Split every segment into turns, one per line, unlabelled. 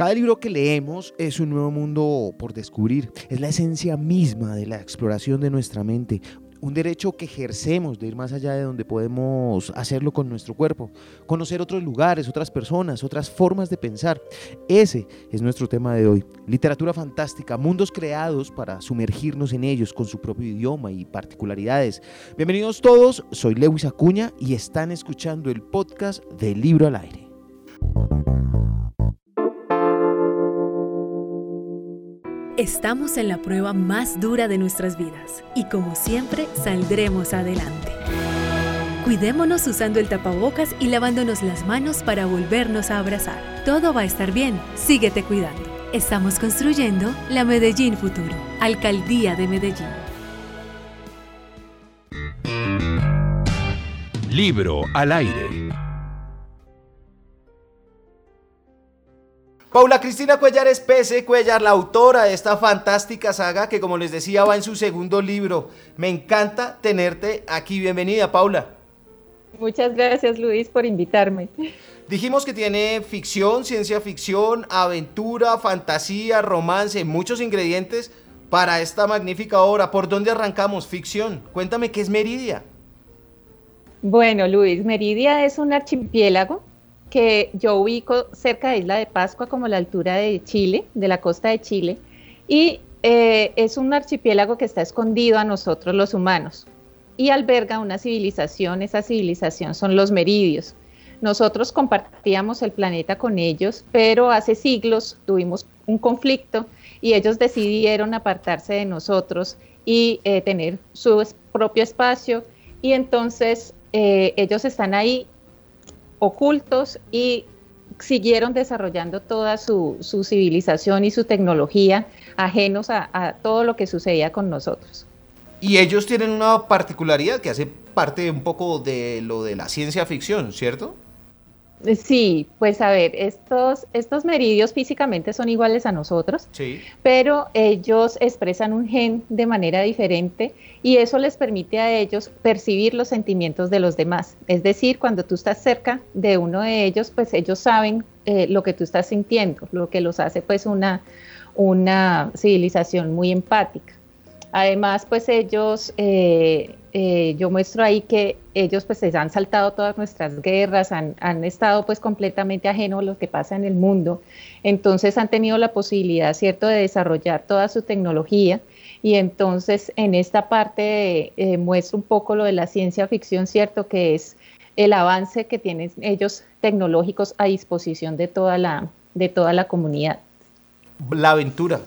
Cada libro que leemos es un nuevo mundo por descubrir, es la esencia misma de la exploración de nuestra mente, un derecho que ejercemos de ir más allá de donde podemos hacerlo con nuestro cuerpo, conocer otros lugares, otras personas, otras formas de pensar. Ese es nuestro tema de hoy. Literatura fantástica, mundos creados para sumergirnos en ellos con su propio idioma y particularidades. Bienvenidos todos, soy Lewis Acuña y están escuchando el podcast del Libro al Aire.
Estamos en la prueba más dura de nuestras vidas y como siempre saldremos adelante. Cuidémonos usando el tapabocas y lavándonos las manos para volvernos a abrazar. Todo va a estar bien, síguete cuidando. Estamos construyendo la Medellín Futuro, Alcaldía de Medellín.
Libro al aire.
Paula Cristina Cuellar es Pese Cuellar, la autora de esta fantástica saga que como les decía va en su segundo libro. Me encanta tenerte aquí. Bienvenida, Paula.
Muchas gracias, Luis, por invitarme.
Dijimos que tiene ficción, ciencia ficción, aventura, fantasía, romance, muchos ingredientes para esta magnífica obra. ¿Por dónde arrancamos? Ficción. Cuéntame qué es Meridia.
Bueno, Luis, Meridia es un archipiélago que yo ubico cerca de Isla de Pascua, como la altura de Chile, de la costa de Chile, y eh, es un archipiélago que está escondido a nosotros los humanos y alberga una civilización, esa civilización son los meridios. Nosotros compartíamos el planeta con ellos, pero hace siglos tuvimos un conflicto y ellos decidieron apartarse de nosotros y eh, tener su propio espacio y entonces eh, ellos están ahí ocultos y siguieron desarrollando toda su, civilización y su tecnología ajenos a, todo lo que sucedía con nosotros.
Y ellos tienen una particularidad que hace parte un poco de lo de la ciencia ficción, ¿cierto?
Sí, pues a ver, estos, estos meridios físicamente son iguales a nosotros, pero ellos expresan un gen de manera diferente y eso les permite a ellos percibir los sentimientos de los demás. Es decir, cuando tú estás cerca de uno de ellos, pues ellos saben eh, lo que tú estás sintiendo, lo que los hace pues una, una civilización muy empática. Además, pues ellos, eh, eh, yo muestro ahí que ellos pues se han saltado todas nuestras guerras, han, estado pues completamente ajenos a lo que pasa en el mundo, entonces han tenido la posibilidad, ¿cierto?, de desarrollar toda su tecnología y entonces en esta parte eh, muestro un poco lo de la ciencia ficción, ¿cierto?, que es el avance que tienen ellos tecnológicos a disposición de toda la, de toda la comunidad.
La aventura,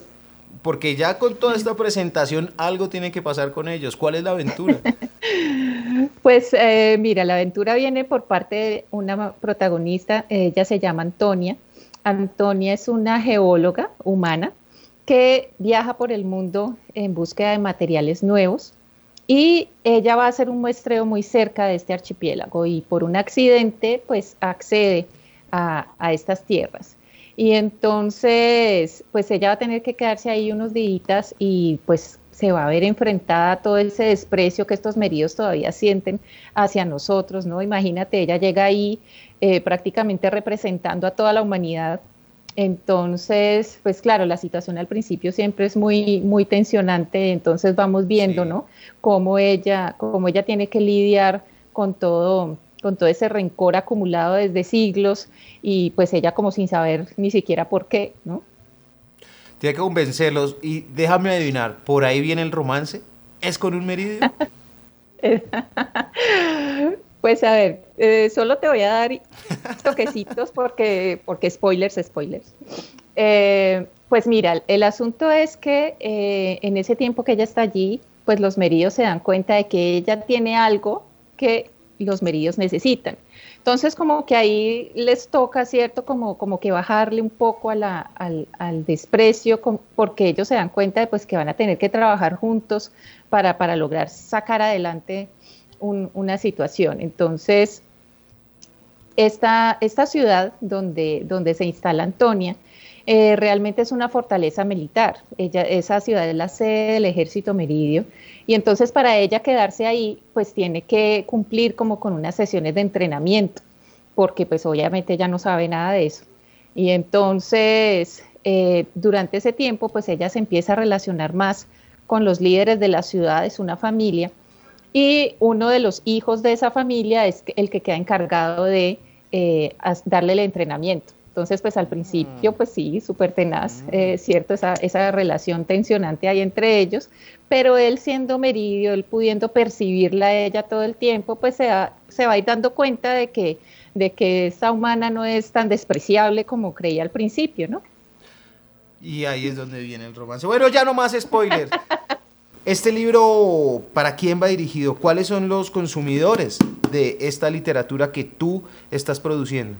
porque ya con toda esta presentación algo tiene que pasar con ellos. ¿Cuál es la aventura?
pues eh, mira, la aventura viene por parte de una protagonista, ella se llama Antonia. Antonia es una geóloga humana que viaja por el mundo en búsqueda de materiales nuevos y ella va a hacer un muestreo muy cerca de este archipiélago y por un accidente pues accede a, a estas tierras. Y entonces, pues ella va a tener que quedarse ahí unos días y pues se va a ver enfrentada a todo ese desprecio que estos meridos todavía sienten hacia nosotros, ¿no? Imagínate, ella llega ahí eh, prácticamente representando a toda la humanidad. Entonces, pues claro, la situación al principio siempre es muy, muy tensionante, entonces vamos viendo, ¿no? Cómo ella, cómo ella tiene que lidiar con todo, con todo ese rencor acumulado desde siglos y pues ella como sin saber ni siquiera por qué, ¿no?
Tiene que convencerlos y déjame adivinar, ¿por ahí viene el romance? ¿Es con un meridio?
pues a ver, eh, solo te voy a dar toquecitos porque, porque spoilers, spoilers. Eh, pues mira, el asunto es que eh, en ese tiempo que ella está allí, pues los meridios se dan cuenta de que ella tiene algo que los meridios necesitan. Entonces, como que ahí les toca, ¿cierto? Como, como que bajarle un poco al, desprecio, porque ellos se dan cuenta de pues, que van a tener que trabajar juntos para, para lograr sacar adelante una situación. Entonces, esta, esta ciudad donde, donde se instala Antonia, eh, realmente es una fortaleza militar. Ella, esa ciudad es la sede del ejército meridio y entonces para ella quedarse ahí, pues tiene que cumplir como con unas sesiones de entrenamiento, porque pues obviamente ella no sabe nada de eso. Y entonces, eh, durante ese tiempo, pues ella se empieza a relacionar más con los líderes de la ciudad, es una familia, y uno de los hijos de esa familia es el que queda encargado de eh, darle el entrenamiento. Entonces, pues al principio, mm. pues sí, súper tenaz, mm. eh, ¿cierto? Esa, esa, relación tensionante ahí entre ellos, pero él siendo Meridio, él pudiendo percibirla a ella todo el tiempo, pues se, se va a ir dando cuenta de que, de que esta humana no es tan despreciable como creía al principio, ¿no?
Y ahí es donde viene el romance. Bueno, ya no más spoilers. Este libro, ¿para quién va dirigido? ¿Cuáles son los consumidores de esta literatura que tú estás produciendo?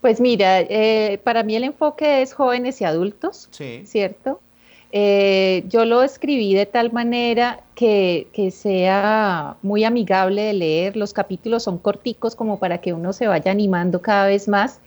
Pues mira, eh, para mí el enfoque es jóvenes y adultos, ¿cierto? Eh, yo lo escribí de tal manera que, sea muy amigable de leer, los capítulos son corticos como para que uno se vaya animando cada vez más,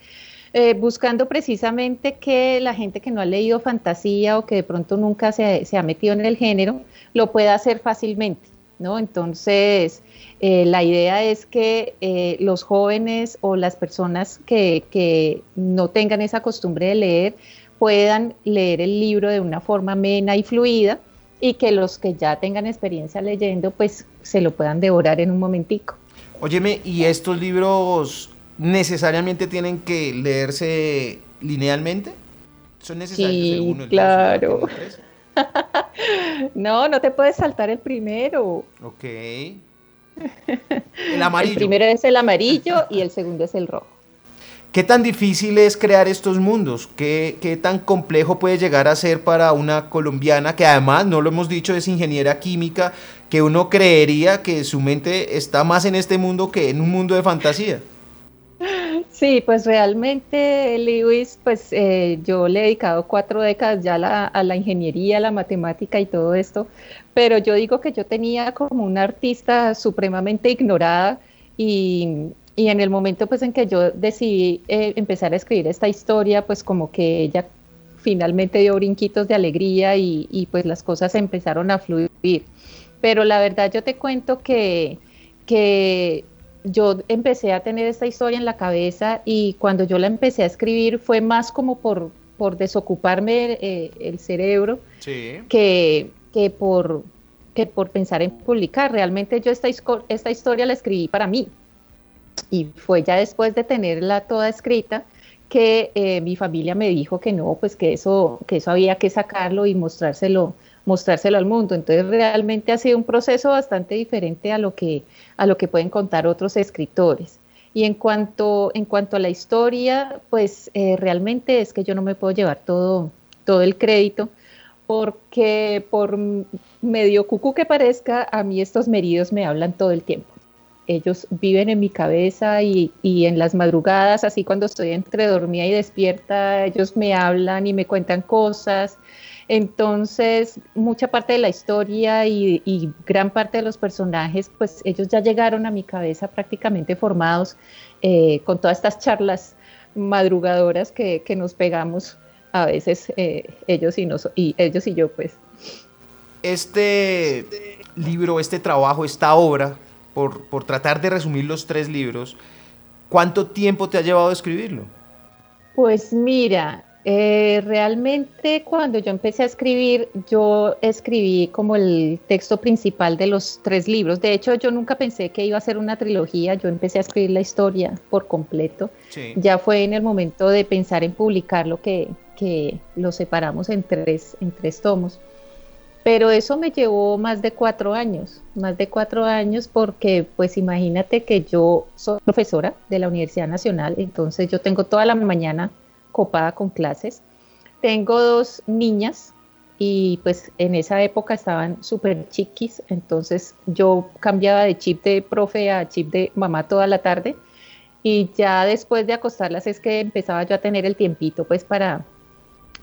eh, buscando precisamente que la gente que no ha leído fantasía o que de pronto nunca se, se ha metido en el género, lo pueda hacer fácilmente. ¿No? Entonces, eh, la idea es que eh, los jóvenes o las personas que, no tengan esa costumbre de leer puedan leer el libro de una forma amena y fluida y que los que ya tengan experiencia leyendo, pues se lo puedan devorar en un momentico.
Óyeme, ¿y estos libros necesariamente tienen que leerse linealmente?
¿Son necesarios sí, claro. no, no te puedes saltar el primero.
Ok. El amarillo.
El primero es el amarillo y el segundo es el rojo.
¿Qué tan difícil es crear estos mundos? ¿Qué, ¿Qué, tan complejo puede llegar a ser para una colombiana que además, no lo hemos dicho, es ingeniera química, que uno creería que su mente está más en este mundo que en un mundo de fantasía?
Sí, pues realmente, Lewis, pues eh, yo le he dedicado cuatro décadas ya a la, ingeniería, a la matemática y todo esto, pero yo digo que yo tenía como una artista supremamente ignorada y, en el momento pues en que yo decidí eh, empezar a escribir esta historia, pues como que ella finalmente dio brinquitos de alegría y, y pues las cosas empezaron a fluir. Pero la verdad yo te cuento que, que yo empecé a tener esta historia en la cabeza y cuando yo la empecé a escribir fue más como por, por desocuparme eh, el cerebro que, que, por, que por pensar en publicar. Realmente yo esta, esta historia la escribí para mí y fue ya después de tenerla toda escrita que eh, mi familia me dijo que no, pues que eso, que eso había que sacarlo y mostrárselo mostrárselo al mundo. Entonces realmente ha sido un proceso bastante diferente a lo que, a lo que pueden contar otros escritores. Y en cuanto, en cuanto a la historia, pues eh, realmente es que yo no me puedo llevar todo, todo el crédito, porque por medio cucu que parezca, a mí estos meridos me hablan todo el tiempo. Ellos viven en mi cabeza y, y en las madrugadas, así cuando estoy entre dormida y despierta, ellos me hablan y me cuentan cosas entonces, mucha parte de la historia y, gran parte de los personajes, pues ellos ya llegaron a mi cabeza prácticamente formados eh, con todas estas charlas madrugadoras que, nos pegamos a veces eh, ellos, y, y ellos y yo, pues.
Este libro, este trabajo, esta obra, por, por tratar de resumir los tres libros, ¿cuánto tiempo te ha llevado a escribirlo?
Pues mira, eh, realmente cuando yo empecé a escribir, yo escribí como el texto principal de los tres libros. De hecho, yo nunca pensé que iba a ser una trilogía, yo empecé a escribir la historia por completo. Ya fue en el momento de pensar en publicarlo que, que lo separamos en tres, en tres tomos. Pero eso me llevó más de cuatro años, más de cuatro años porque pues imagínate que yo soy profesora de la Universidad Nacional, entonces yo tengo toda la mañana copada con clases. Tengo dos niñas y pues en esa época estaban súper chiquis, entonces yo cambiaba de chip de profe a chip de mamá toda la tarde y ya después de acostarlas es que empezaba yo a tener el tiempito pues para,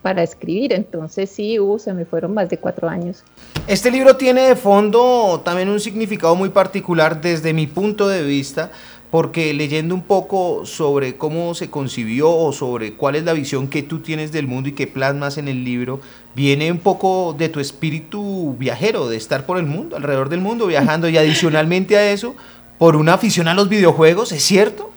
para escribir. Entonces sí, uh, se me fueron más de cuatro años.
Este libro tiene de fondo también un significado muy particular desde mi punto de vista, porque leyendo un poco sobre cómo se concibió o sobre cuál es la visión que tú tienes del mundo y que plasmas en el libro, viene un poco de tu espíritu viajero, de estar por el mundo, alrededor del mundo, viajando y adicionalmente a eso, por una afición a los videojuegos, ¿es cierto?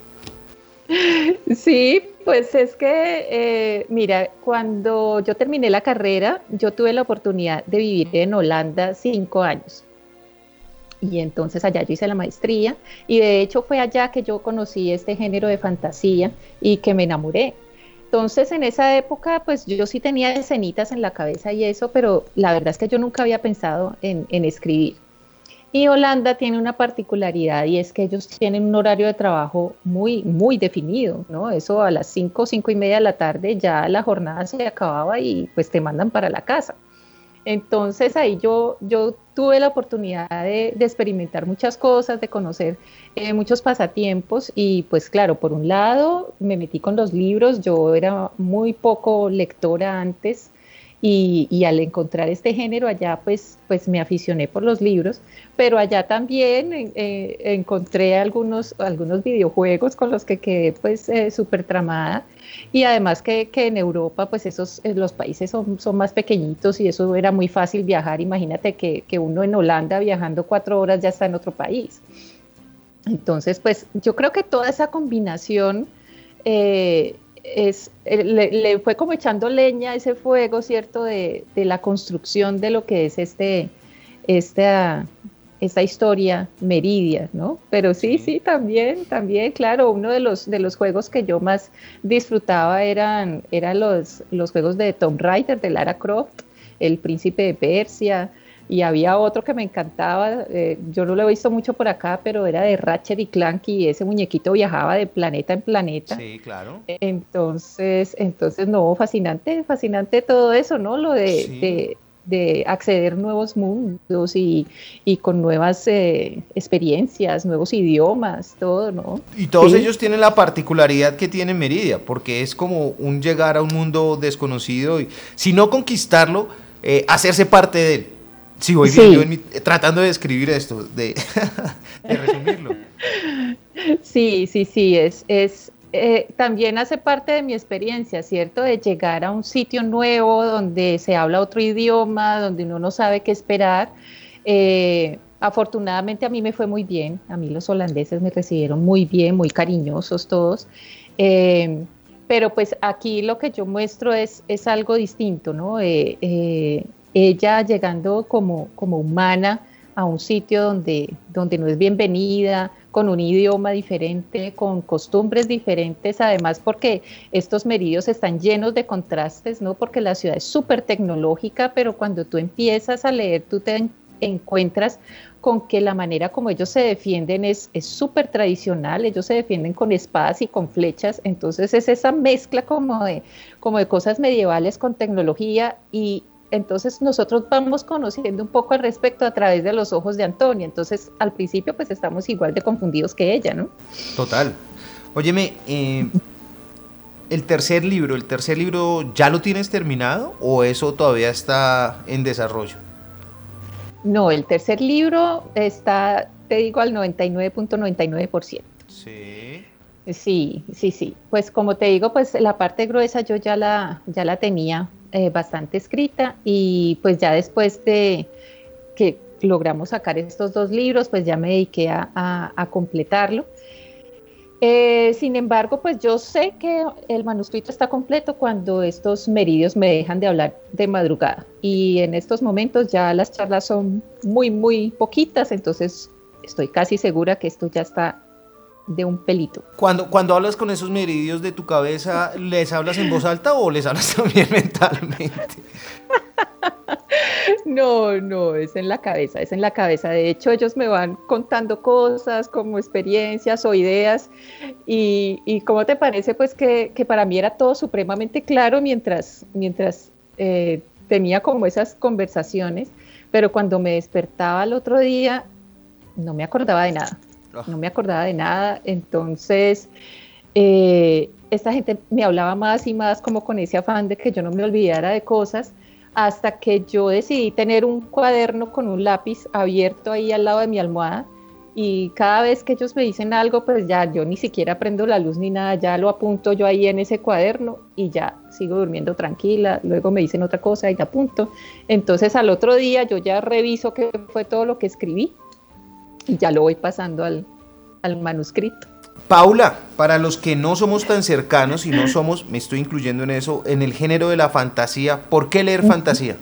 Sí, Pues es que, eh, mira, cuando yo terminé la carrera, yo tuve la oportunidad de vivir en Holanda cinco años. Y entonces allá yo hice la maestría y de hecho fue allá que yo conocí este género de fantasía y que me enamoré. Entonces en esa época pues yo sí tenía escenitas en la cabeza y eso, pero la verdad es que yo nunca había pensado en, en escribir. Y Holanda tiene una particularidad y es que ellos tienen un horario de trabajo muy, muy definido, ¿no? Eso a las 5, 5 y media de la tarde ya la jornada se acababa y pues te mandan para la casa. Entonces ahí yo, yo tuve la oportunidad de, experimentar muchas cosas, de conocer eh, muchos pasatiempos y pues claro, por un lado me metí con los libros, yo era muy poco lectora antes, y, al encontrar este género allá, pues, pues me aficioné por los libros, pero allá también eh, encontré algunos, algunos videojuegos con los que quedé pues eh, súper tramada. Y además que, que, en Europa, pues esos, eh, los países son, son, más pequeñitos y eso era muy fácil viajar. Imagínate que, que uno en Holanda viajando cuatro horas ya está en otro país. Entonces, pues yo creo que toda esa combinación es, eh, le, fue como echando leña a ese fuego, ¿cierto? De, la construcción de lo que es este, esta, esta historia Meridia, ¿no? Pero sí, sí, también, también, claro, uno de los, de los juegos que yo más disfrutaba eran, eran los, los juegos de Tomb Raider, de Lara Croft, El Príncipe de Persia, y había otro que me encantaba, eh, yo no lo he visto mucho por acá, pero era de Ratchet y Clank y ese muñequito viajaba de planeta en planeta.
Sí, claro.
Entonces, entonces no, fascinante, fascinante todo eso, ¿no? Lo de, de, acceder a nuevos mundos y, y con nuevas eh, experiencias, nuevos idiomas, todo, ¿no?
Y todos ellos tienen la particularidad que tiene Meridia, porque es como un llegar a un mundo desconocido y si no conquistarlo, eh, hacerse parte de él. Sí, voy bien, tratando de describir esto, de, resumirlo.
Sí, sí, sí, es, es eh, también hace parte de mi experiencia, ¿cierto? De llegar a un sitio nuevo donde se habla otro idioma, donde uno no sabe qué esperar. Eh, afortunadamente a mí me fue muy bien, a mí los holandeses me recibieron muy bien, muy cariñosos todos. Eh, pero pues aquí lo que yo muestro es, es algo distinto, ¿no? Ella llegando como, como humana a un sitio donde, donde no es bienvenida, con un idioma diferente, con costumbres diferentes, además porque estos meridios están llenos de contrastes, ¿no? Porque la ciudad es súper tecnológica, pero cuando tú empiezas a leer, tú te encuentras con que la manera como ellos se defienden es súper tradicional, ellos se defienden con espadas y con flechas, entonces es esa mezcla como de, como de cosas medievales con tecnología y, entonces nosotros vamos conociendo un poco al respecto a través de los ojos de Antonia. Entonces al principio pues estamos igual de confundidos que ella, ¿no?
Total. Óyeme, eh, el tercer libro, ¿el tercer libro ya lo tienes terminado o eso todavía está en desarrollo?
No, el tercer libro está, te digo, al 99.99%. Sí. Sí, sí, sí. Pues como te digo, pues la parte gruesa yo ya la, ya la tenía eh, bastante escrita y pues ya después de que logramos sacar estos dos libros, pues ya me dediqué a, completarlo. Eh, sin embargo, pues yo sé que el manuscrito está completo cuando estos meridios me dejan de hablar de madrugada. Y en estos momentos ya las charlas son muy, muy poquitas, entonces estoy casi segura que esto ya está de un pelito.
Cuando, cuando hablas con esos meridios de tu cabeza, ¿les hablas en voz alta o les hablas también mentalmente?
No, no, es en la cabeza, es en la cabeza. De hecho, ellos me van contando cosas como experiencias o ideas. Y, y ¿cómo te parece? Pues que, que, para mí era todo supremamente claro mientras, mientras eh, tenía como esas conversaciones, pero cuando me despertaba el otro día, no me acordaba de nada. Ah. no me acordaba de nada, entonces eh, esta gente me hablaba más y más como con ese afán de que yo no me olvidara de cosas, hasta que yo decidí tener un cuaderno con un lápiz abierto ahí al lado de mi almohada y cada vez que ellos me dicen algo, pues ya yo ni siquiera prendo la luz ni nada, ya lo apunto yo ahí en ese cuaderno y ya sigo durmiendo tranquila, luego me dicen otra cosa y apunto. Entonces al otro día yo ya reviso qué fue todo lo que escribí y ya lo voy pasando al, al manuscrito.
Paula, para los que no somos tan cercanos y no somos, me estoy incluyendo en eso, en el género de la fantasía, ¿por qué leer fantasía?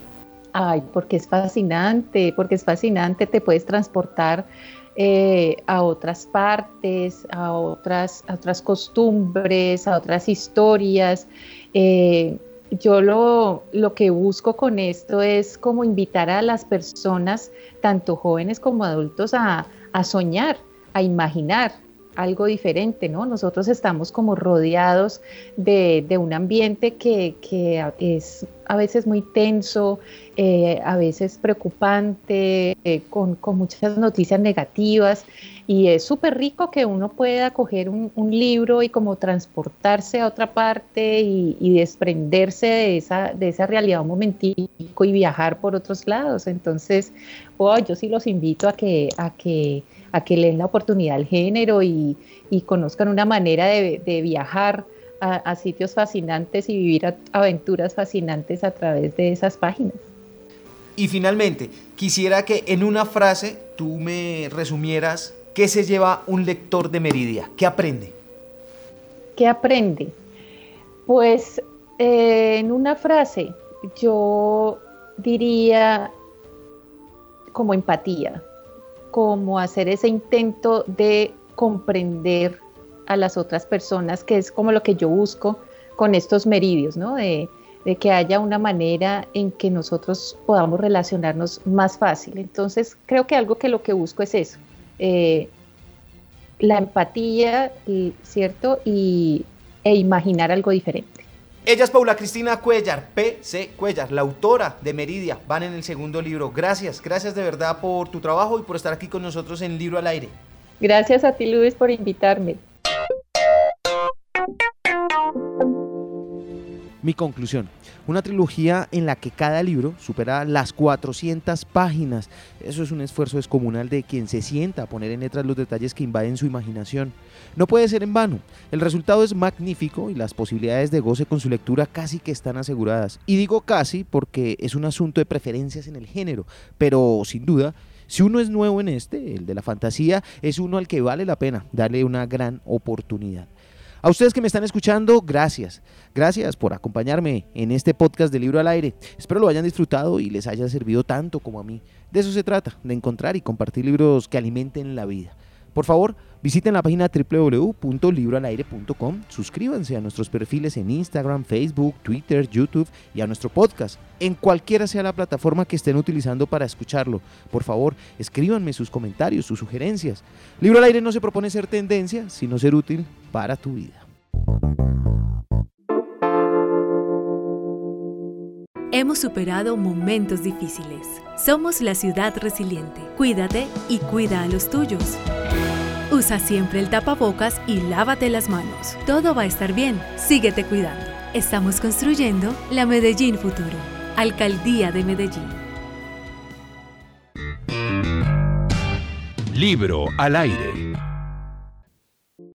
Ay, porque es fascinante, porque es fascinante, te puedes transportar eh, a otras partes, a otras, otras costumbres, a otras historias. Eh, yo lo, lo, que busco con esto es como invitar a las personas, tanto jóvenes como adultos, a, a soñar, a imaginar, algo diferente, ¿no? Nosotros estamos como rodeados de, un ambiente que, es a veces muy tenso, eh, a veces preocupante, eh, con, muchas noticias negativas y es súper rico que uno pueda coger un, libro y como transportarse a otra parte y, desprenderse de esa, de esa realidad un momentico y viajar por otros lados. Entonces, oh, yo sí los invito a que... A que a que le den la oportunidad al género y, conozcan una manera de, viajar a, sitios fascinantes y vivir aventuras fascinantes a través de esas páginas.
Y finalmente, quisiera que en una frase tú me resumieras qué se lleva un lector de Meridia, qué aprende.
¿Qué aprende? Pues eh, en una frase yo diría como empatía, como hacer ese intento de comprender a las otras personas, que es como lo que yo busco con estos meridios, ¿no? De, que haya una manera en que nosotros podamos relacionarnos más fácil. Entonces, creo que algo que lo que busco es eso, eh, la empatía, ¿cierto? Y, e imaginar algo diferente.
Ella es Paula Cristina Cuellar, P.C. Cuellar, la autora de Meridia, van en el segundo libro. Gracias, gracias de verdad por tu trabajo y por estar aquí con nosotros en Libro al Aire.
Gracias a ti, Luis, por invitarme.
Mi conclusión, una trilogía en la que cada libro supera las 400 páginas. Eso es un esfuerzo descomunal de quien se sienta a poner en letras los detalles que invaden su imaginación. No puede ser en vano. El resultado es magnífico y las posibilidades de goce con su lectura casi que están aseguradas. Y digo casi porque es un asunto de preferencias en el género, pero sin duda si uno es nuevo en este, el de la fantasía, es uno al que vale la pena darle una gran oportunidad. A ustedes que me están escuchando, gracias. Gracias por acompañarme en este podcast de Libro al Aire. Espero lo hayan disfrutado y les haya servido tanto como a mí. De eso se trata, de encontrar y compartir libros que alimenten la vida. Por favor, visiten la página www.libroalaire.com, suscríbanse a nuestros perfiles en Instagram, Facebook, Twitter, YouTube y a nuestro podcast, en cualquiera sea la plataforma que estén utilizando para escucharlo. Por favor, escríbanme sus comentarios, sus sugerencias. Libro al Aire no se propone ser tendencia, sino ser útil para tu vida.
Hemos superado momentos difíciles. Somos la ciudad resiliente. Cuídate y cuida a los tuyos. Usa siempre el tapabocas y lávate las manos. Todo va a estar bien. Síguete cuidando. Estamos construyendo la Medellín Futuro. Alcaldía de Medellín.
Libro al aire.